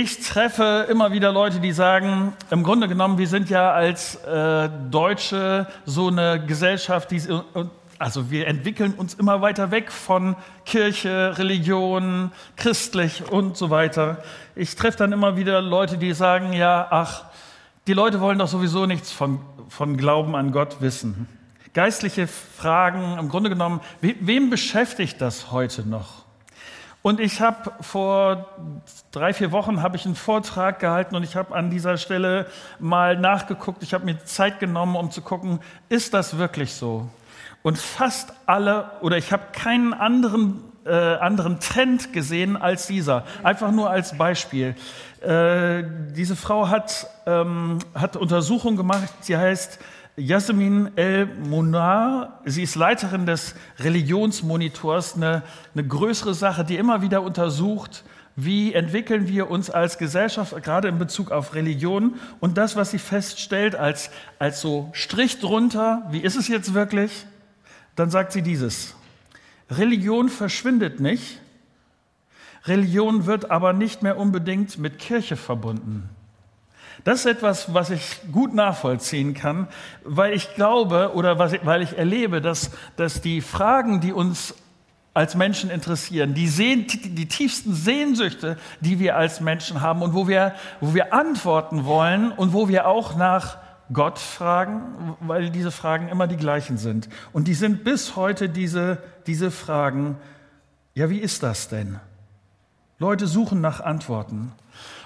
Ich treffe immer wieder Leute, die sagen, im Grunde genommen, wir sind ja als äh, Deutsche so eine Gesellschaft, die, also wir entwickeln uns immer weiter weg von Kirche, Religion, christlich und so weiter. Ich treffe dann immer wieder Leute, die sagen, ja, ach, die Leute wollen doch sowieso nichts von, von Glauben an Gott wissen. Geistliche Fragen, im Grunde genommen, wem beschäftigt das heute noch? Und ich habe vor drei, vier Wochen habe ich einen Vortrag gehalten und ich habe an dieser Stelle mal nachgeguckt. Ich habe mir Zeit genommen, um zu gucken, ist das wirklich so? Und fast alle, oder ich habe keinen anderen, äh, anderen Trend gesehen als dieser. Einfach nur als Beispiel. Äh, diese Frau hat, ähm, hat Untersuchungen gemacht. Sie heißt Yasmin El Munar, sie ist Leiterin des Religionsmonitors, eine, eine größere Sache, die immer wieder untersucht, wie entwickeln wir uns als Gesellschaft, gerade in Bezug auf Religion. Und das, was sie feststellt, als, als so Strich drunter, wie ist es jetzt wirklich? Dann sagt sie dieses, Religion verschwindet nicht, Religion wird aber nicht mehr unbedingt mit Kirche verbunden. Das ist etwas, was ich gut nachvollziehen kann, weil ich glaube oder weil ich erlebe, dass, dass die Fragen, die uns als Menschen interessieren, die, Sehn, die tiefsten Sehnsüchte, die wir als Menschen haben und wo wir, wo wir antworten wollen und wo wir auch nach Gott fragen, weil diese Fragen immer die gleichen sind. Und die sind bis heute diese, diese Fragen, ja, wie ist das denn? Leute suchen nach Antworten.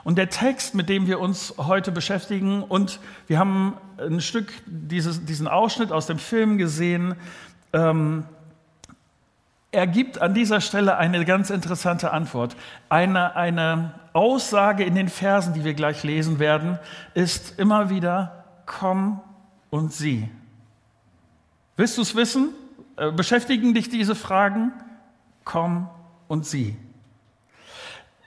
Und der Text, mit dem wir uns heute beschäftigen, und wir haben ein Stück dieses, diesen Ausschnitt aus dem Film gesehen, ähm, er gibt an dieser Stelle eine ganz interessante Antwort. Eine, eine Aussage in den Versen, die wir gleich lesen werden, ist immer wieder, komm und sieh. Willst du es wissen? Äh, beschäftigen dich diese Fragen? Komm und sieh.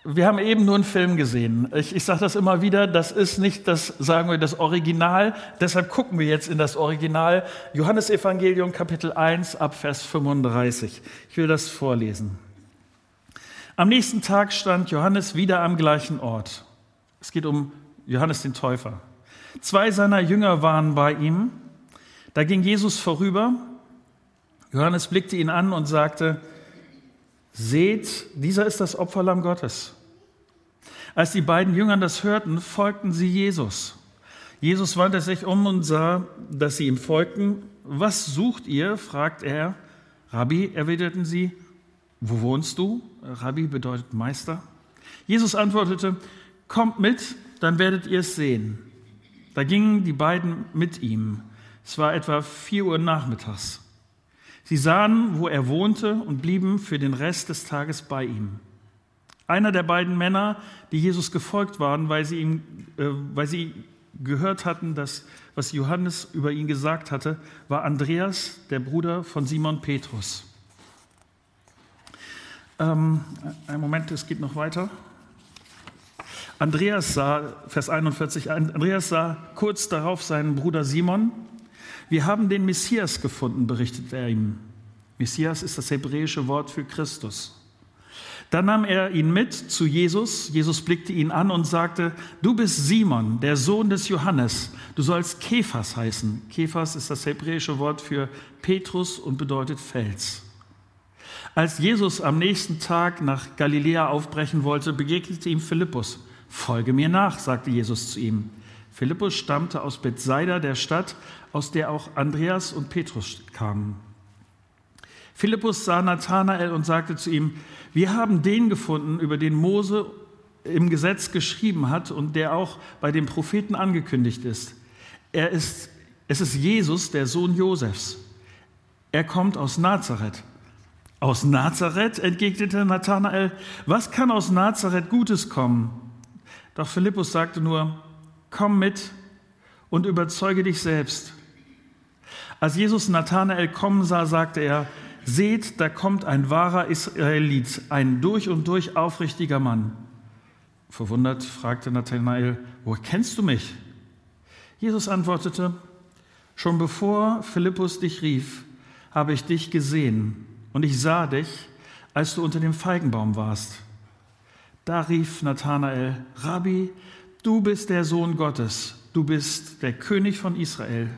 Wir haben eben nur einen Film gesehen. Ich, ich sage das immer wieder, das ist nicht das, sagen wir, das Original. Deshalb gucken wir jetzt in das Original. Johannes Evangelium Kapitel 1 ab Vers 35. Ich will das vorlesen. Am nächsten Tag stand Johannes wieder am gleichen Ort. Es geht um Johannes den Täufer. Zwei seiner Jünger waren bei ihm. Da ging Jesus vorüber. Johannes blickte ihn an und sagte, Seht, dieser ist das Opferlamm Gottes. Als die beiden Jünger das hörten, folgten sie Jesus. Jesus wandte sich um und sah, dass sie ihm folgten. Was sucht ihr? fragt er. Rabbi, erwiderten sie. Wo wohnst du? Rabbi bedeutet Meister. Jesus antwortete, kommt mit, dann werdet ihr es sehen. Da gingen die beiden mit ihm. Es war etwa vier Uhr nachmittags. Sie sahen, wo er wohnte und blieben für den Rest des Tages bei ihm. Einer der beiden Männer, die Jesus gefolgt waren, weil sie, ihm, äh, weil sie gehört hatten, dass, was Johannes über ihn gesagt hatte, war Andreas, der Bruder von Simon Petrus. Ähm, ein Moment, es geht noch weiter. Andreas sah, Vers 41, Andreas sah kurz darauf seinen Bruder Simon. Wir haben den Messias gefunden, berichtet er ihm. Messias ist das hebräische Wort für Christus. Dann nahm er ihn mit zu Jesus. Jesus blickte ihn an und sagte, du bist Simon, der Sohn des Johannes. Du sollst Kephas heißen. Kephas ist das hebräische Wort für Petrus und bedeutet Fels. Als Jesus am nächsten Tag nach Galiläa aufbrechen wollte, begegnete ihm Philippus. Folge mir nach, sagte Jesus zu ihm. Philippus stammte aus Bethsaida, der Stadt, aus der auch Andreas und Petrus kamen. Philippus sah Nathanael und sagte zu ihm, wir haben den gefunden, über den Mose im Gesetz geschrieben hat und der auch bei den Propheten angekündigt ist. Er ist es ist Jesus, der Sohn Josefs. Er kommt aus Nazareth. Aus Nazareth, entgegnete Nathanael, was kann aus Nazareth Gutes kommen? Doch Philippus sagte nur, komm mit und überzeuge dich selbst. Als Jesus Nathanael kommen sah, sagte er, Seht, da kommt ein wahrer Israelit, ein durch und durch aufrichtiger Mann. Verwundert fragte Nathanael, woher kennst du mich? Jesus antwortete, schon bevor Philippus dich rief, habe ich dich gesehen und ich sah dich, als du unter dem Feigenbaum warst. Da rief Nathanael, Rabbi, du bist der Sohn Gottes, du bist der König von Israel.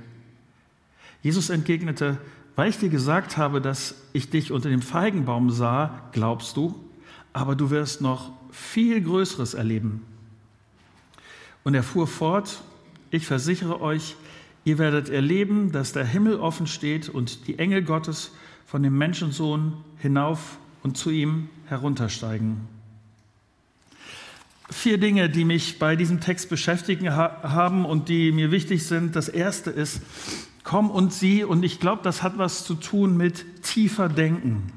Jesus entgegnete, weil ich dir gesagt habe, dass ich dich unter dem Feigenbaum sah, glaubst du, aber du wirst noch viel Größeres erleben. Und er fuhr fort, ich versichere euch, ihr werdet erleben, dass der Himmel offen steht und die Engel Gottes von dem Menschensohn hinauf und zu ihm heruntersteigen. Vier Dinge, die mich bei diesem Text beschäftigen haben und die mir wichtig sind. Das erste ist, komm und sieh. Und ich glaube, das hat was zu tun mit tiefer Denken.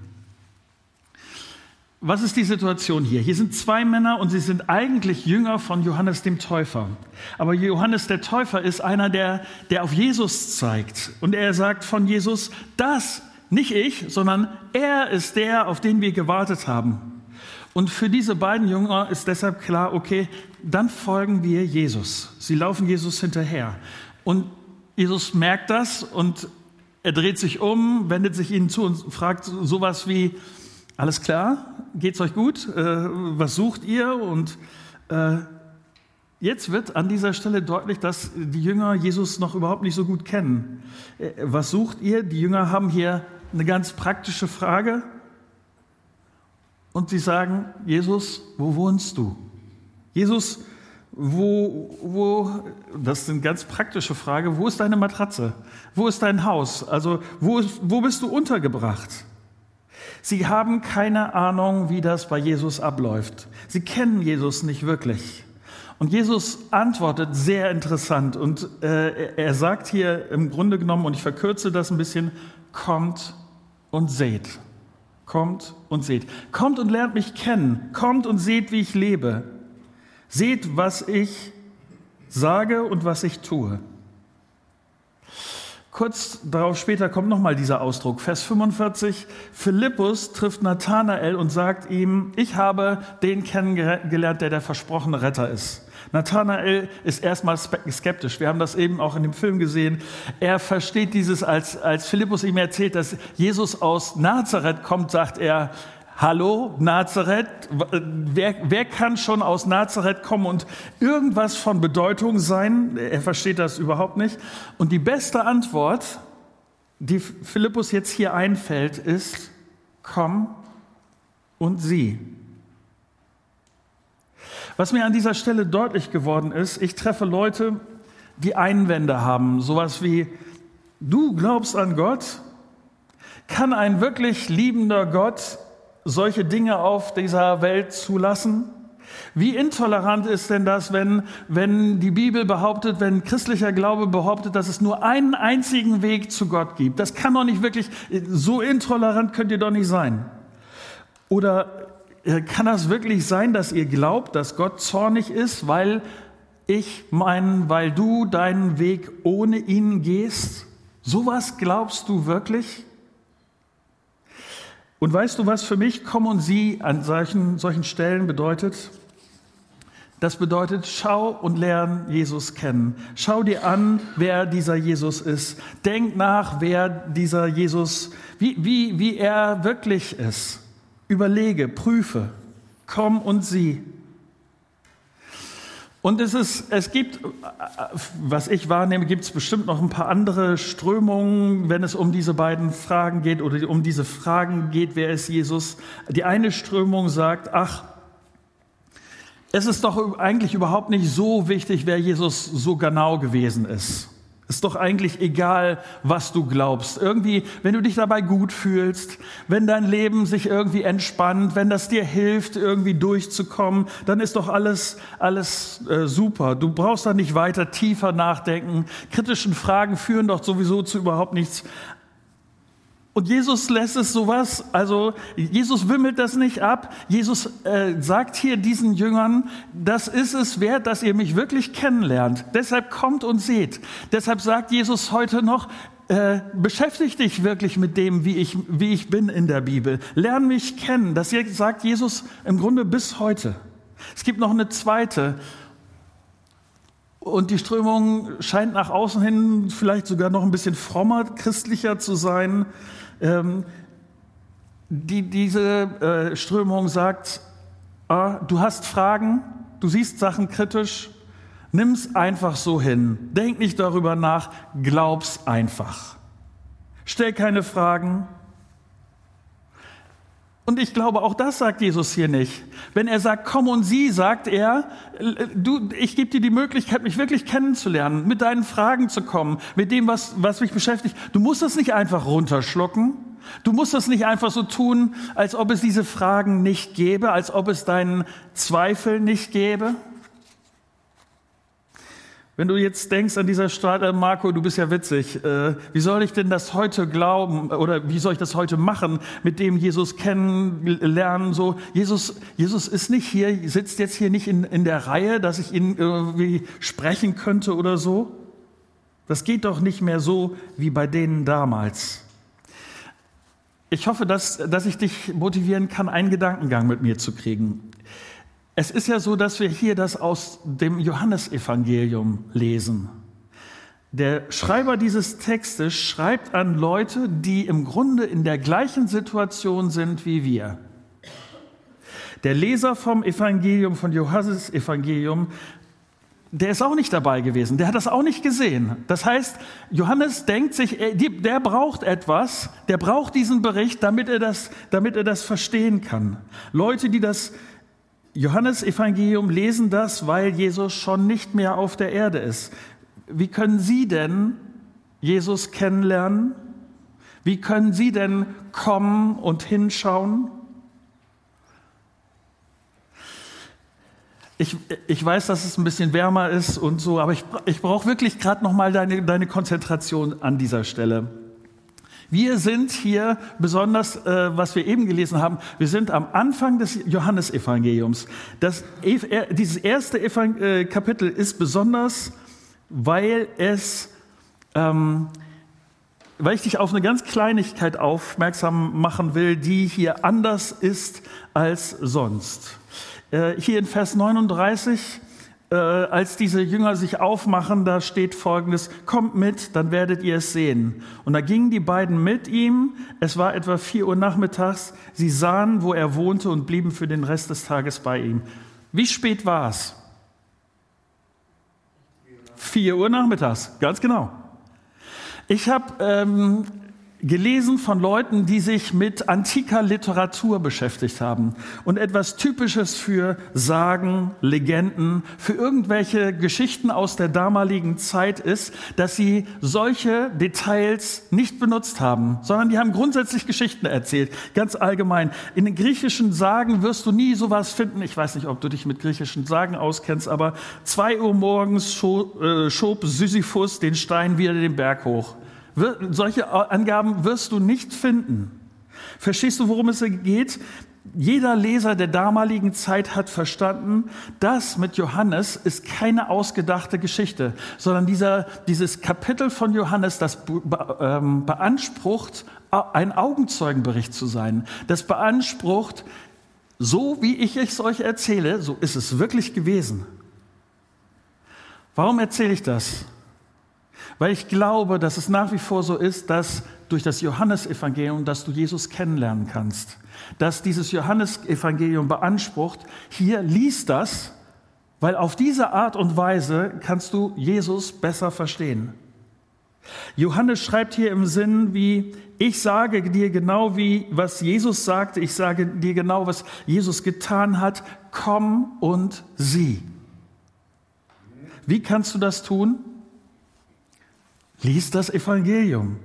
Was ist die Situation hier? Hier sind zwei Männer und sie sind eigentlich Jünger von Johannes dem Täufer. Aber Johannes der Täufer ist einer, der, der auf Jesus zeigt. Und er sagt von Jesus, das, nicht ich, sondern er ist der, auf den wir gewartet haben. Und für diese beiden Jünger ist deshalb klar, okay, dann folgen wir Jesus. Sie laufen Jesus hinterher. Und Jesus merkt das und er dreht sich um, wendet sich ihnen zu und fragt sowas wie, alles klar, geht's euch gut? Äh, was sucht ihr? Und äh, jetzt wird an dieser Stelle deutlich, dass die Jünger Jesus noch überhaupt nicht so gut kennen. Äh, was sucht ihr? Die Jünger haben hier eine ganz praktische Frage. Und sie sagen, Jesus, wo wohnst du? Jesus, wo, wo, das ist eine ganz praktische Frage, wo ist deine Matratze? Wo ist dein Haus? Also, wo, wo bist du untergebracht? Sie haben keine Ahnung, wie das bei Jesus abläuft. Sie kennen Jesus nicht wirklich. Und Jesus antwortet sehr interessant und äh, er sagt hier im Grunde genommen, und ich verkürze das ein bisschen, kommt und seht. Kommt und seht. Kommt und lernt mich kennen. Kommt und seht, wie ich lebe. Seht, was ich sage und was ich tue. Kurz darauf später kommt nochmal dieser Ausdruck. Vers 45. Philippus trifft Nathanael und sagt ihm, ich habe den kennengelernt, der der versprochene Retter ist. Nathanael ist erstmal skeptisch. Wir haben das eben auch in dem Film gesehen. Er versteht dieses, als, als Philippus ihm erzählt, dass Jesus aus Nazareth kommt, sagt er, Hallo, Nazareth, wer, wer kann schon aus Nazareth kommen und irgendwas von Bedeutung sein? Er versteht das überhaupt nicht. Und die beste Antwort, die Philippus jetzt hier einfällt, ist, komm und sieh. Was mir an dieser Stelle deutlich geworden ist, ich treffe Leute, die Einwände haben, sowas wie, du glaubst an Gott? Kann ein wirklich liebender Gott solche Dinge auf dieser Welt zulassen? Wie intolerant ist denn das, wenn, wenn die Bibel behauptet, wenn christlicher Glaube behauptet, dass es nur einen einzigen Weg zu Gott gibt? Das kann doch nicht wirklich, so intolerant könnt ihr doch nicht sein. Oder äh, kann das wirklich sein, dass ihr glaubt, dass Gott zornig ist, weil ich meinen, weil du deinen Weg ohne ihn gehst? Sowas glaubst du wirklich? Und weißt du, was für mich komm und sieh an solchen, solchen Stellen bedeutet? Das bedeutet, schau und lern Jesus kennen. Schau dir an, wer dieser Jesus ist. Denk nach, wer dieser Jesus, wie, wie, wie er wirklich ist. Überlege, prüfe, komm und sieh. Und es, ist, es gibt, was ich wahrnehme, gibt es bestimmt noch ein paar andere Strömungen, wenn es um diese beiden Fragen geht oder um diese Fragen geht, wer ist Jesus. Die eine Strömung sagt, ach, es ist doch eigentlich überhaupt nicht so wichtig, wer Jesus so genau gewesen ist. Ist doch eigentlich egal, was du glaubst. Irgendwie, wenn du dich dabei gut fühlst, wenn dein Leben sich irgendwie entspannt, wenn das dir hilft, irgendwie durchzukommen, dann ist doch alles, alles äh, super. Du brauchst da nicht weiter tiefer nachdenken. Kritischen Fragen führen doch sowieso zu überhaupt nichts. Und Jesus lässt es sowas, also Jesus wimmelt das nicht ab. Jesus äh, sagt hier diesen Jüngern, das ist es wert, dass ihr mich wirklich kennenlernt. Deshalb kommt und seht. Deshalb sagt Jesus heute noch, äh, beschäftigt dich wirklich mit dem, wie ich, wie ich bin in der Bibel. Lern mich kennen. Das sagt Jesus im Grunde bis heute. Es gibt noch eine zweite. Und die Strömung scheint nach außen hin vielleicht sogar noch ein bisschen frommer, christlicher zu sein. Ähm, die, diese äh, Strömung sagt, äh, du hast Fragen, du siehst Sachen kritisch, nimm's einfach so hin. Denk nicht darüber nach, glaub's einfach. Stell keine Fragen, und ich glaube, auch das sagt Jesus hier nicht. Wenn er sagt, komm und sieh, sagt er, du, ich gebe dir die Möglichkeit, mich wirklich kennenzulernen, mit deinen Fragen zu kommen, mit dem, was, was mich beschäftigt. Du musst das nicht einfach runterschlucken. Du musst das nicht einfach so tun, als ob es diese Fragen nicht gäbe, als ob es deinen Zweifel nicht gäbe. Wenn du jetzt denkst an dieser Start, äh, Marco, du bist ja witzig, äh, wie soll ich denn das heute glauben oder wie soll ich das heute machen, mit dem Jesus kennenlernen? So, Jesus, Jesus ist nicht hier, sitzt jetzt hier nicht in, in der Reihe, dass ich ihn irgendwie sprechen könnte oder so. Das geht doch nicht mehr so wie bei denen damals. Ich hoffe, dass, dass ich dich motivieren kann, einen Gedankengang mit mir zu kriegen. Es ist ja so, dass wir hier das aus dem Johannesevangelium lesen. Der Schreiber dieses Textes schreibt an Leute, die im Grunde in der gleichen Situation sind wie wir. Der Leser vom Evangelium, von Johannes Evangelium, der ist auch nicht dabei gewesen, der hat das auch nicht gesehen. Das heißt, Johannes denkt sich, der braucht etwas, der braucht diesen Bericht, damit er das, damit er das verstehen kann. Leute, die das Johannes Evangelium lesen das, weil Jesus schon nicht mehr auf der Erde ist. Wie können Sie denn Jesus kennenlernen? Wie können Sie denn kommen und hinschauen? Ich, ich weiß, dass es ein bisschen wärmer ist und so, aber ich, ich brauche wirklich gerade noch mal deine, deine Konzentration an dieser Stelle. Wir sind hier besonders, äh, was wir eben gelesen haben, wir sind am Anfang des Johannesevangeliums. Das, dieses erste Evangel äh, Kapitel ist besonders, weil es, ähm, weil ich dich auf eine ganz Kleinigkeit aufmerksam machen will, die hier anders ist als sonst. Äh, hier in Vers 39 äh, als diese Jünger sich aufmachen, da steht folgendes, kommt mit, dann werdet ihr es sehen. Und da gingen die beiden mit ihm, es war etwa vier Uhr nachmittags, sie sahen, wo er wohnte und blieben für den Rest des Tages bei ihm. Wie spät war es? Vier Uhr nachmittags, ganz genau. Ich habe ähm, gelesen von Leuten, die sich mit antiker Literatur beschäftigt haben und etwas Typisches für Sagen, Legenden, für irgendwelche Geschichten aus der damaligen Zeit ist, dass sie solche Details nicht benutzt haben, sondern die haben grundsätzlich Geschichten erzählt, ganz allgemein. In den griechischen Sagen wirst du nie sowas finden. Ich weiß nicht, ob du dich mit griechischen Sagen auskennst, aber zwei Uhr morgens schob, äh, schob Sisyphus den Stein wieder den Berg hoch. Solche Angaben wirst du nicht finden. Verstehst du, worum es geht? Jeder Leser der damaligen Zeit hat verstanden, das mit Johannes ist keine ausgedachte Geschichte, sondern dieser, dieses Kapitel von Johannes, das ähm, beansprucht, ein Augenzeugenbericht zu sein. Das beansprucht, so wie ich es euch erzähle, so ist es wirklich gewesen. Warum erzähle ich das? Weil ich glaube, dass es nach wie vor so ist, dass durch das Johannesevangelium, dass du Jesus kennenlernen kannst. Dass dieses Johannesevangelium beansprucht, hier liest das, weil auf diese Art und Weise kannst du Jesus besser verstehen. Johannes schreibt hier im Sinn wie, ich sage dir genau wie, was Jesus sagte, ich sage dir genau, was Jesus getan hat, komm und sieh. Wie kannst du das tun? Lies das Evangelium.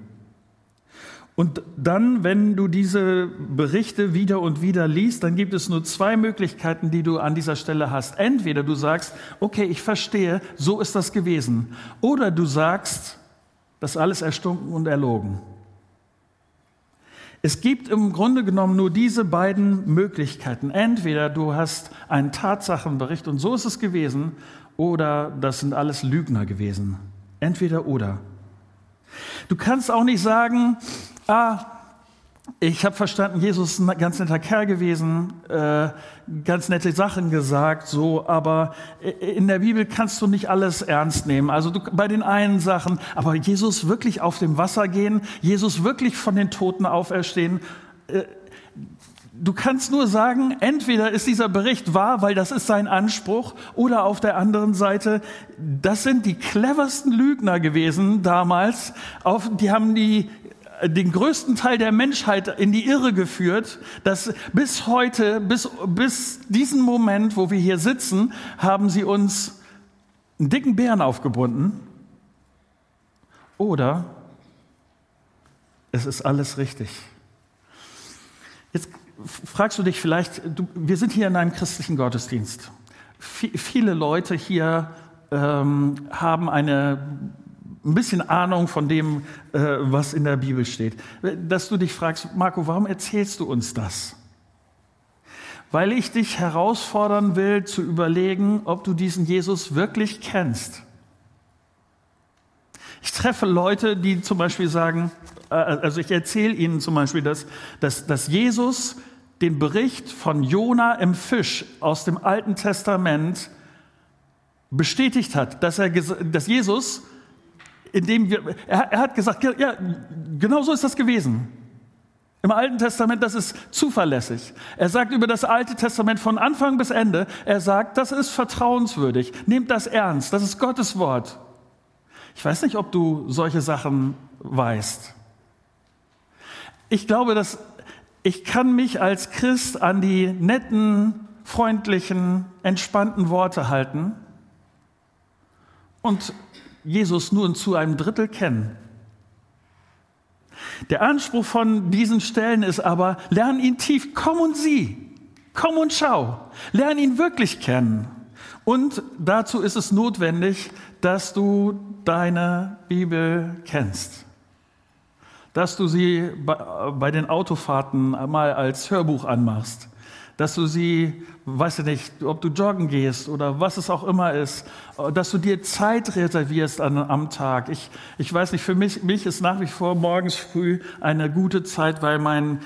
Und dann, wenn du diese Berichte wieder und wieder liest, dann gibt es nur zwei Möglichkeiten, die du an dieser Stelle hast. Entweder du sagst, okay, ich verstehe, so ist das gewesen. Oder du sagst, das alles erstunken und erlogen. Es gibt im Grunde genommen nur diese beiden Möglichkeiten. Entweder du hast einen Tatsachenbericht und so ist es gewesen, oder das sind alles Lügner gewesen. Entweder oder. Du kannst auch nicht sagen, ah, ich habe verstanden, Jesus ist ein ganz netter Kerl gewesen, äh, ganz nette Sachen gesagt, so, aber in der Bibel kannst du nicht alles ernst nehmen. Also du, bei den einen Sachen, aber Jesus wirklich auf dem Wasser gehen, Jesus wirklich von den Toten auferstehen, äh, du kannst nur sagen, entweder ist dieser Bericht wahr, weil das ist sein Anspruch, oder auf der anderen Seite, das sind die cleversten Lügner gewesen damals. Auf, die haben die den größten Teil der Menschheit in die Irre geführt, dass bis heute, bis, bis diesen Moment, wo wir hier sitzen, haben sie uns einen dicken Bären aufgebunden. Oder es ist alles richtig. Fragst du dich vielleicht, du, wir sind hier in einem christlichen Gottesdienst. V viele Leute hier ähm, haben eine ein bisschen Ahnung von dem, äh, was in der Bibel steht. Dass du dich fragst, Marco, warum erzählst du uns das? Weil ich dich herausfordern will, zu überlegen, ob du diesen Jesus wirklich kennst. Ich treffe Leute, die zum Beispiel sagen, also ich erzähle ihnen zum Beispiel, dass, dass, dass Jesus den Bericht von Jona im Fisch aus dem Alten Testament bestätigt hat, dass, er, dass Jesus, indem wir, er, er hat gesagt, ja, genau so ist das gewesen. Im Alten Testament, das ist zuverlässig. Er sagt über das Alte Testament von Anfang bis Ende, er sagt, das ist vertrauenswürdig. Nehmt das ernst, das ist Gottes Wort. Ich weiß nicht, ob du solche Sachen weißt. Ich glaube, dass ich kann mich als Christ an die netten, freundlichen, entspannten Worte halten und Jesus nur zu einem Drittel kennen. Der Anspruch von diesen Stellen ist aber, lern ihn tief, komm und sieh, komm und schau, lern ihn wirklich kennen. Und dazu ist es notwendig, dass du deine Bibel kennst. Dass du sie bei den Autofahrten mal als Hörbuch anmachst. Dass du sie, weiß ich nicht, ob du joggen gehst oder was es auch immer ist, dass du dir Zeit reservierst an, am Tag. Ich, ich weiß nicht, für mich, mich ist nach wie vor morgens früh eine gute Zeit, weil mein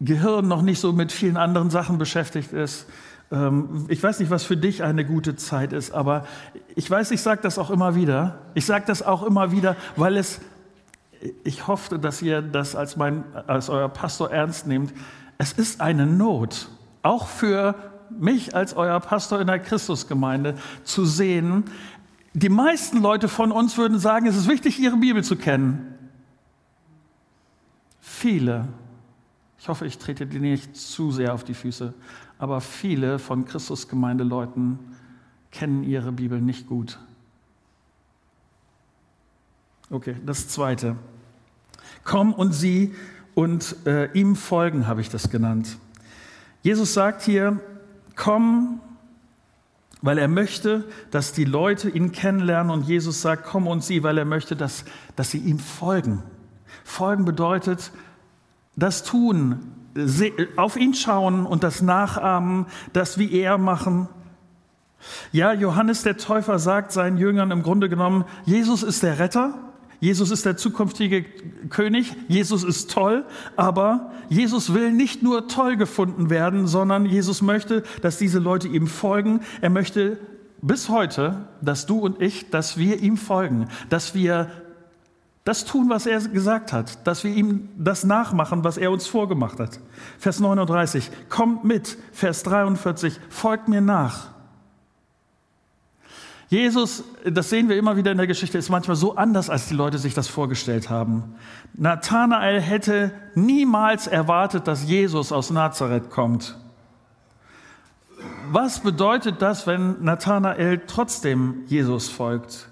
Gehirn noch nicht so mit vielen anderen Sachen beschäftigt ist. Ähm, ich weiß nicht, was für dich eine gute Zeit ist, aber ich weiß, ich sage das auch immer wieder. Ich sage das auch immer wieder, weil es, ich hoffe, dass ihr das als, mein, als euer Pastor ernst nehmt. Es ist eine Not, auch für mich als euer Pastor in der Christusgemeinde, zu sehen, die meisten Leute von uns würden sagen, es ist wichtig, ihre Bibel zu kennen. Viele, ich hoffe, ich trete dir nicht zu sehr auf die Füße, aber viele von Christusgemeindeleuten kennen ihre Bibel nicht gut. Okay, das zweite. Komm und sieh und äh, ihm folgen, habe ich das genannt. Jesus sagt hier, komm, weil er möchte, dass die Leute ihn kennenlernen und Jesus sagt, komm und sieh, weil er möchte, dass, dass sie ihm folgen. Folgen bedeutet, das tun, auf ihn schauen und das nachahmen, das wie er machen. Ja, Johannes der Täufer sagt seinen Jüngern im Grunde genommen, Jesus ist der Retter, Jesus ist der zukünftige König, Jesus ist toll, aber Jesus will nicht nur toll gefunden werden, sondern Jesus möchte, dass diese Leute ihm folgen. Er möchte bis heute, dass du und ich, dass wir ihm folgen, dass wir das tun, was er gesagt hat, dass wir ihm das nachmachen, was er uns vorgemacht hat. Vers 39, kommt mit. Vers 43, folgt mir nach. Jesus, das sehen wir immer wieder in der Geschichte, ist manchmal so anders, als die Leute sich das vorgestellt haben. Nathanael hätte niemals erwartet, dass Jesus aus Nazareth kommt. Was bedeutet das, wenn Nathanael trotzdem Jesus folgt?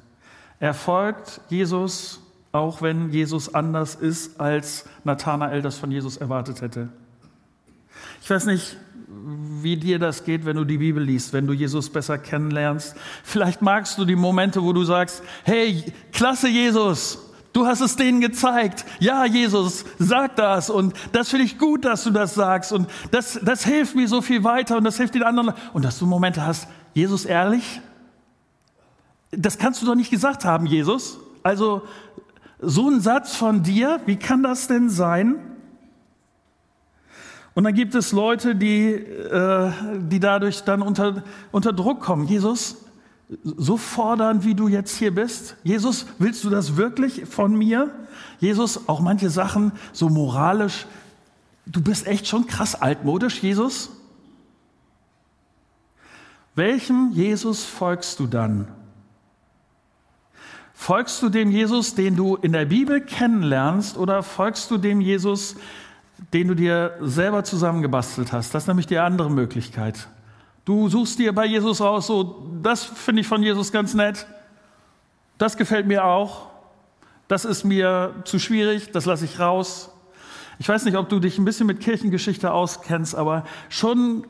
Er folgt Jesus auch wenn Jesus anders ist, als Nathanael das von Jesus erwartet hätte. Ich weiß nicht, wie dir das geht, wenn du die Bibel liest, wenn du Jesus besser kennenlernst. Vielleicht magst du die Momente, wo du sagst, hey, klasse Jesus, du hast es denen gezeigt. Ja, Jesus, sag das und das finde ich gut, dass du das sagst und das, das hilft mir so viel weiter und das hilft den anderen. Und dass du Momente hast, Jesus ehrlich? Das kannst du doch nicht gesagt haben, Jesus. Also so ein Satz von dir, wie kann das denn sein? Und dann gibt es Leute, die, äh, die dadurch dann unter, unter Druck kommen. Jesus, so fordern, wie du jetzt hier bist? Jesus, willst du das wirklich von mir? Jesus, auch manche Sachen so moralisch du bist echt schon krass altmodisch, Jesus? Welchem Jesus folgst du dann? Folgst du dem Jesus, den du in der Bibel kennenlernst, oder folgst du dem Jesus, du dir selber zusammengebastelt hast? Das ist nämlich die andere Möglichkeit. Du suchst dir bei Jesus raus, so, das finde ich von Jesus ganz nett, das gefällt mir auch, das ist mir zu schwierig, das lasse ich raus. Ich weiß nicht, ob du dich ein bisschen mit Kirchengeschichte auskennst, aber schon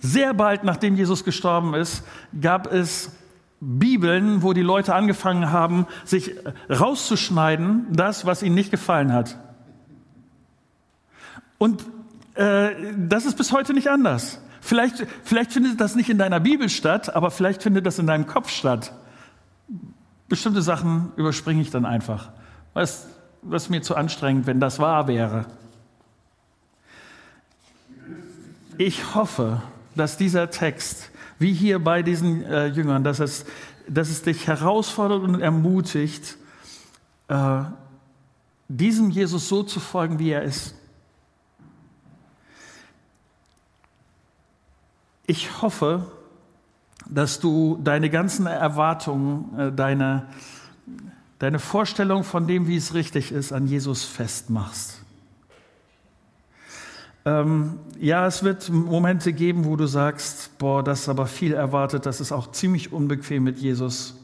sehr bald nachdem Jesus gestorben ist, gab es Bibeln, wo die Leute angefangen haben, sich rauszuschneiden, das, was ihnen nicht gefallen hat. Und äh, das ist bis heute nicht anders. Vielleicht, vielleicht findet das nicht in deiner Bibel statt, aber vielleicht findet das in deinem Kopf statt. Bestimmte Sachen überspringe ich dann einfach. Was, was mir zu anstrengend, wenn das wahr wäre. Ich hoffe, dass dieser Text wie hier bei diesen äh, Jüngern, dass es, dass es dich herausfordert und ermutigt, äh, diesem Jesus so zu folgen, wie er ist. Ich hoffe, dass du deine ganzen Erwartungen, äh, deine, deine Vorstellung von dem, wie es richtig ist, an Jesus festmachst. Ähm, ja, es wird Momente geben, wo du sagst, boah, das ist aber viel erwartet, das ist auch ziemlich unbequem mit Jesus.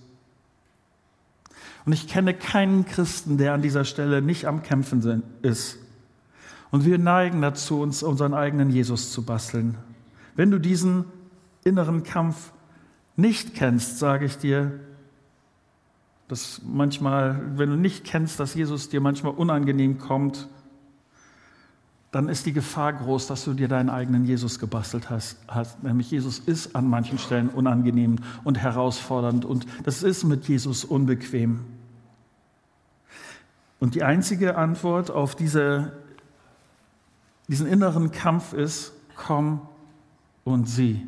Und ich kenne keinen Christen, der an dieser Stelle nicht am Kämpfen ist. Und wir neigen dazu, uns unseren eigenen Jesus zu basteln. Wenn du diesen inneren Kampf nicht kennst, sage ich dir, dass manchmal, wenn du nicht kennst, dass Jesus dir manchmal unangenehm kommt, dann ist die Gefahr groß, dass du dir deinen eigenen Jesus gebastelt hast. Nämlich Jesus ist an manchen Stellen unangenehm und herausfordernd und das ist mit Jesus unbequem. Und die einzige Antwort auf diese, diesen inneren Kampf ist, komm und sieh.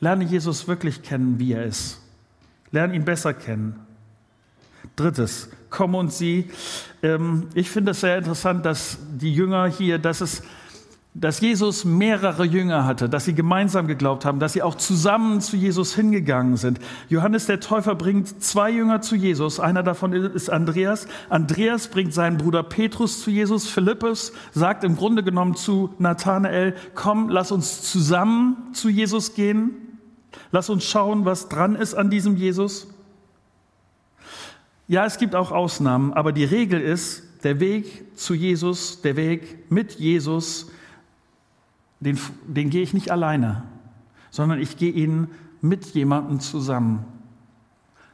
Lerne Jesus wirklich kennen, wie er ist. Lerne ihn besser kennen. Drittes, komm und sieh. Ähm, ich finde es sehr interessant, dass die Jünger hier, dass es dass Jesus mehrere Jünger hatte, dass sie gemeinsam geglaubt haben, dass sie auch zusammen zu Jesus hingegangen sind. Johannes der Täufer bringt zwei Jünger zu Jesus. Einer davon ist Andreas. Andreas bringt seinen Bruder Petrus zu Jesus. Philippus sagt im Grunde genommen zu Nathanael, komm, lass uns zusammen zu Jesus gehen. Lass uns schauen, was dran ist an diesem Jesus. Ja, es gibt auch Ausnahmen, aber die Regel ist, der Weg zu Jesus, der Weg mit Jesus, den, den gehe ich nicht alleine, sondern ich gehe ihn mit jemandem zusammen.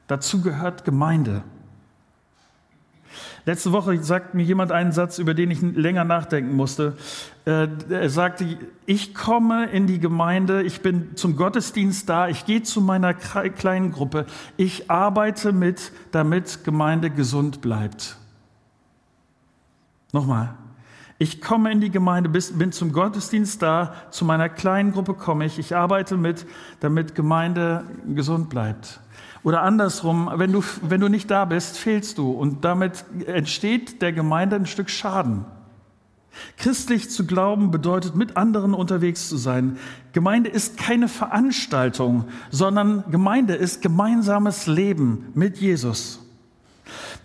Dazu gehört Gemeinde. Letzte Woche sagt mir jemand einen Satz, über den ich länger nachdenken musste. Äh, er sagte, ich komme in die Gemeinde, ich bin zum Gottesdienst da, ich gehe zu meiner kleinen Gruppe, ich arbeite mit, damit Gemeinde gesund bleibt. Nochmal. Ich komme in die Gemeinde, bin zum Gottesdienst da, zu meiner kleinen Gruppe komme ich, ich arbeite mit, damit Gemeinde gesund bleibt. Oder andersrum, wenn du, wenn du nicht da bist, fehlst du und damit entsteht der Gemeinde ein Stück Schaden. Christlich zu glauben bedeutet, mit anderen unterwegs zu sein. Gemeinde ist keine Veranstaltung, sondern Gemeinde ist gemeinsames Leben mit Jesus.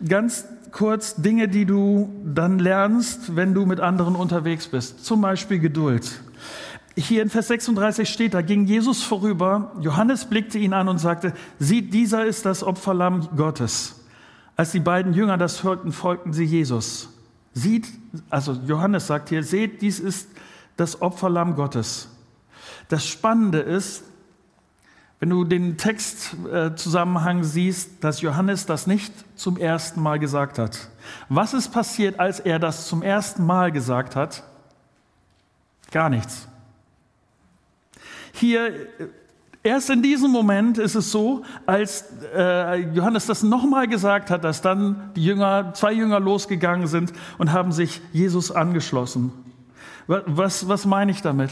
Ganz kurz Dinge, die du dann lernst, wenn du mit anderen unterwegs bist. Zum Beispiel Geduld. Hier in Vers 36 steht, da ging Jesus vorüber, Johannes blickte ihn an und sagte, sieht, dieser ist das Opferlamm Gottes. Als die beiden Jünger das hörten, folgten sie Jesus. Sieht, also Johannes sagt hier, seht, dies ist das Opferlamm Gottes. Das Spannende ist, wenn du den Textzusammenhang siehst, dass Johannes das nicht zum ersten Mal gesagt hat. Was ist passiert, als er das zum ersten Mal gesagt hat? Gar nichts. Hier, erst in diesem Moment ist es so, als äh, Johannes das nochmal gesagt hat, dass dann die Jünger, zwei Jünger losgegangen sind und haben sich Jesus angeschlossen. Was, was meine ich damit?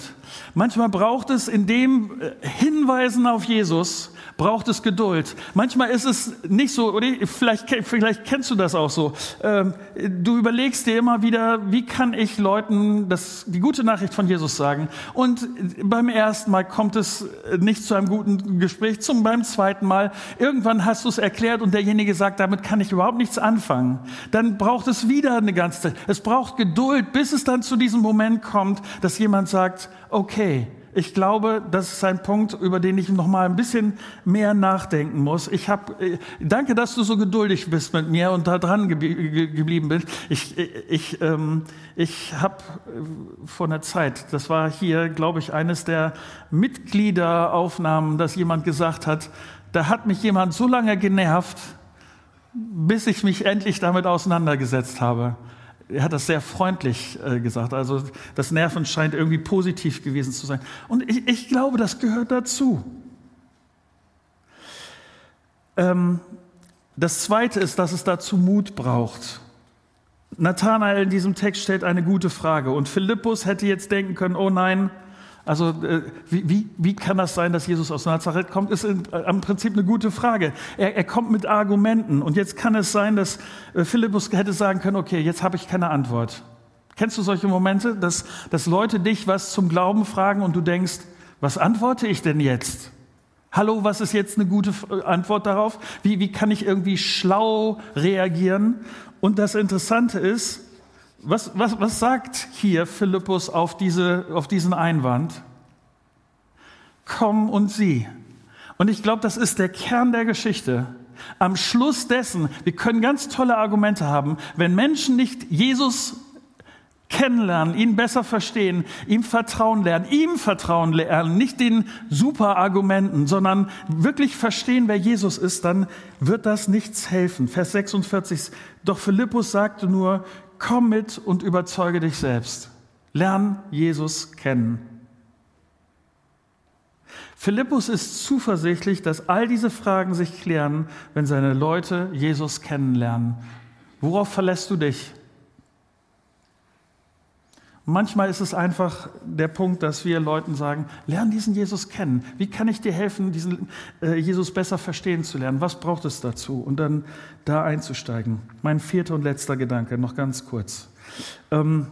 Manchmal braucht es in dem äh, Hinweisen auf Jesus, braucht es Geduld. Manchmal ist es nicht so, oder vielleicht, vielleicht kennst du das auch so. Ähm, du überlegst dir immer wieder, wie kann ich Leuten das, die gute Nachricht von Jesus sagen? Und beim ersten Mal kommt es nicht zu einem guten Gespräch, zum beim zweiten Mal. Irgendwann hast du es erklärt und derjenige sagt, damit kann ich überhaupt nichts anfangen. Dann braucht es wieder eine ganze Zeit. Es braucht Geduld, bis es dann zu diesem Moment kommt, dass jemand sagt, okay, ich glaube, das ist ein Punkt, über den ich noch mal ein bisschen mehr nachdenken muss. Ich habe, äh, danke, dass du so geduldig bist mit mir und da dran geblieben bist. Ich, ich, ähm, ich habe äh, vor einer Zeit, das war hier, glaube ich, eines der Mitgliederaufnahmen, dass jemand gesagt hat, da hat mich jemand so lange genervt, bis ich mich endlich damit auseinandergesetzt habe er hat das sehr freundlich äh, gesagt. Also das Nerven scheint irgendwie positiv gewesen zu sein. Und ich, ich glaube, das gehört dazu. Ähm, das Zweite ist, dass es dazu Mut braucht. Nathanael in diesem Text stellt eine gute Frage. Und Philippus hätte jetzt denken können, oh nein, also äh, wie, wie, wie kann das sein, dass Jesus aus Nazareth kommt, ist im, äh, Prinzip eine gute Frage. Er, er kommt mit Argumenten und jetzt kann es sein, dass äh, Philippus hätte sagen können, okay, jetzt habe ich keine Antwort. Kennst du solche Momente, dass, dass Leute dich was zum Glauben fragen und du denkst, was antworte ich denn jetzt? Hallo, was ist jetzt eine gute Antwort darauf? Wie, wie kann ich irgendwie schlau reagieren? Und das Interessante ist, was, was, was sagt hier Philippus auf, diese, auf diesen Einwand? Komm und sieh. Und ich glaube, das ist der Kern der Geschichte. Am Schluss dessen, wir können ganz tolle Argumente haben, wenn Menschen nicht Jesus kennenlernen, ihn besser verstehen, ihm vertrauen lernen, ihm vertrauen lernen, nicht den super Argumenten, sondern wirklich verstehen, wer Jesus ist, dann wird das nichts helfen. Vers 46. Doch Philippus sagte nur, Komm mit und überzeuge dich selbst. Lern Jesus kennen. Philippus ist zuversichtlich, dass all diese Fragen sich klären, wenn seine Leute Jesus kennenlernen. Worauf verlässt du dich? Manchmal ist es einfach der Punkt, dass wir Leuten sagen, lern diesen Jesus kennen. Wie kann ich dir helfen, diesen äh, Jesus besser verstehen zu lernen? Was braucht es dazu? Und dann da einzusteigen. Mein vierter und letzter Gedanke, noch ganz kurz. Ähm,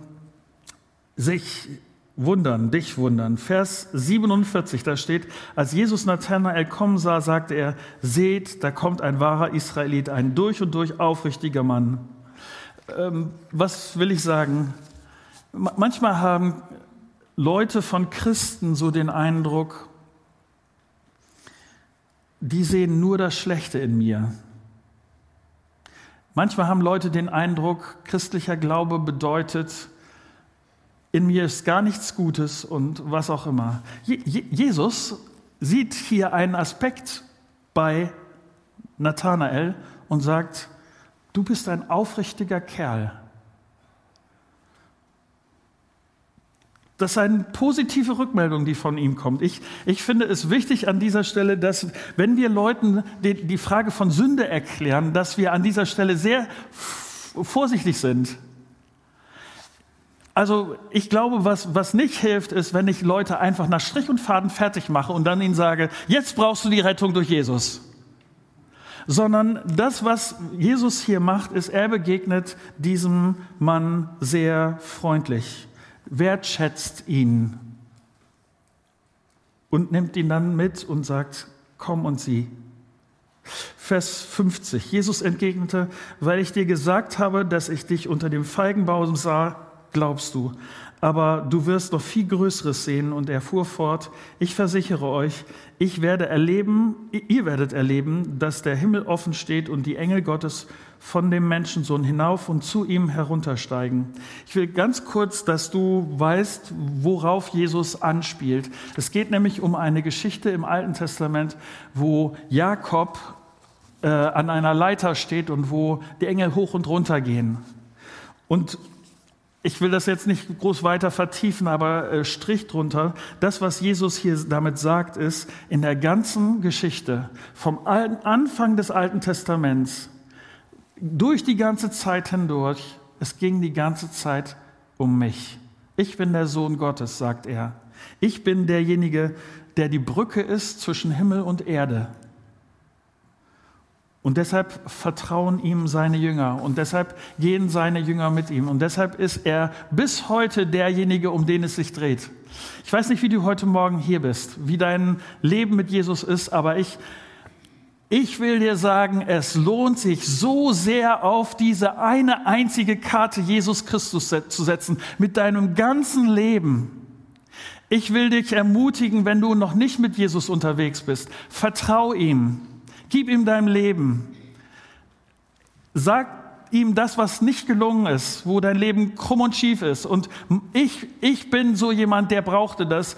sich wundern, dich wundern. Vers 47, da steht, als Jesus Nathanael kommen sah, sagte er, seht, da kommt ein wahrer Israelit, ein durch und durch aufrichtiger Mann. Ähm, was will ich sagen? Manchmal haben Leute von Christen so den Eindruck, die sehen nur das Schlechte in mir. Manchmal haben Leute den Eindruck, christlicher Glaube bedeutet, in mir ist gar nichts Gutes und was auch immer. Jesus sieht hier einen Aspekt bei Nathanael und sagt, du bist ein aufrichtiger Kerl. Das ist eine positive Rückmeldung, die von ihm kommt. Ich, ich finde es wichtig an dieser Stelle, dass wenn wir Leuten die, die Frage von Sünde erklären, dass wir an dieser Stelle sehr vorsichtig sind. Also ich glaube, was, was nicht hilft, ist, wenn ich Leute einfach nach Strich und Faden fertig mache und dann ihnen sage, jetzt brauchst du die Rettung durch Jesus. Sondern das, was Jesus hier macht, ist, er begegnet diesem Mann sehr freundlich wertschätzt ihn und nimmt ihn dann mit und sagt, komm und sieh. Vers 50. Jesus entgegnete, weil ich dir gesagt habe, dass ich dich unter dem Feigenbaum sah, glaubst du aber du wirst noch viel Größeres sehen. Und er fuhr fort, ich versichere euch, ich werde erleben, ihr werdet erleben, dass der Himmel offen steht und die Engel Gottes von dem Menschensohn hinauf und zu ihm heruntersteigen. Ich will ganz kurz, dass du weißt, worauf Jesus anspielt. Es geht nämlich um eine Geschichte im Alten Testament, wo Jakob äh, an einer Leiter steht und wo die Engel hoch und runter gehen. Und ich will das jetzt nicht groß weiter vertiefen, aber äh, Strich drunter. Das, was Jesus hier damit sagt, ist, in der ganzen Geschichte, vom Anfang des Alten Testaments, durch die ganze Zeit hindurch, es ging die ganze Zeit um mich. Ich bin der Sohn Gottes, sagt er. Ich bin derjenige, der die Brücke ist zwischen Himmel und Erde. Und deshalb vertrauen ihm seine Jünger und deshalb gehen seine Jünger mit ihm und deshalb ist er bis heute derjenige, um den es sich dreht. Ich weiß nicht, wie du heute Morgen hier bist, wie dein Leben mit Jesus ist, aber ich, ich will dir sagen, es lohnt sich so sehr auf diese eine einzige Karte Jesus Christus zu setzen mit deinem ganzen Leben. Ich will dich ermutigen, wenn du noch nicht mit Jesus unterwegs bist, vertrau ihm. Gib ihm dein Leben. Sag ihm das, was nicht gelungen ist, wo dein Leben krumm und schief ist. Und ich, ich bin so jemand, der brauchte das.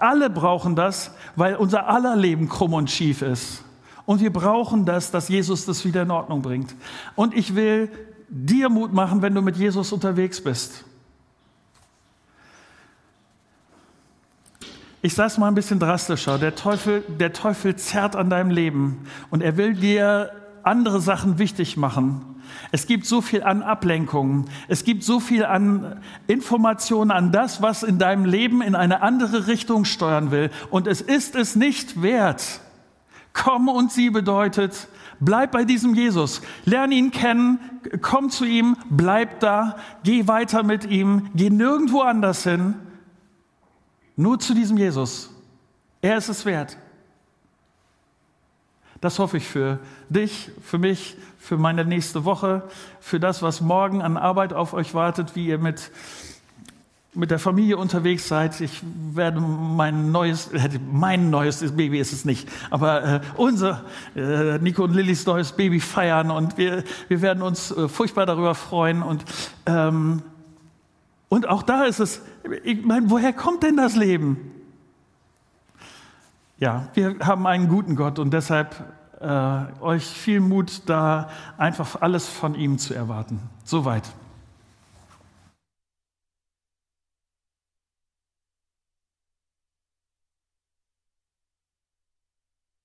Alle brauchen das, weil unser aller Leben krumm und schief ist. Und wir brauchen das, dass Jesus das wieder in Ordnung bringt. Und ich will dir Mut machen, wenn du mit Jesus unterwegs bist. Ich sage es mal ein bisschen drastischer. Der Teufel, der Teufel zerrt an deinem Leben und er will dir andere Sachen wichtig machen. Es gibt so viel an Ablenkungen. Es gibt so viel an Informationen an das, was in deinem Leben in eine andere Richtung steuern will. Und es ist es nicht wert. Komm und sie bedeutet, bleib bei diesem Jesus. Lern ihn kennen. Komm zu ihm. Bleib da. Geh weiter mit ihm. Geh nirgendwo anders hin. Nur zu diesem Jesus. Er ist es wert. Das hoffe ich für dich, für mich, für meine nächste Woche, für das, was morgen an Arbeit auf euch wartet, wie ihr mit, mit der Familie unterwegs seid. Ich werde mein neues, mein neues Baby ist es nicht, aber äh, unser, äh, Nico und Lillys neues Baby feiern und wir, wir werden uns äh, furchtbar darüber freuen und ähm, und auch da ist es, ich meine, woher kommt denn das Leben? Ja, wir haben einen guten Gott und deshalb äh, euch viel Mut, da einfach alles von ihm zu erwarten. Soweit.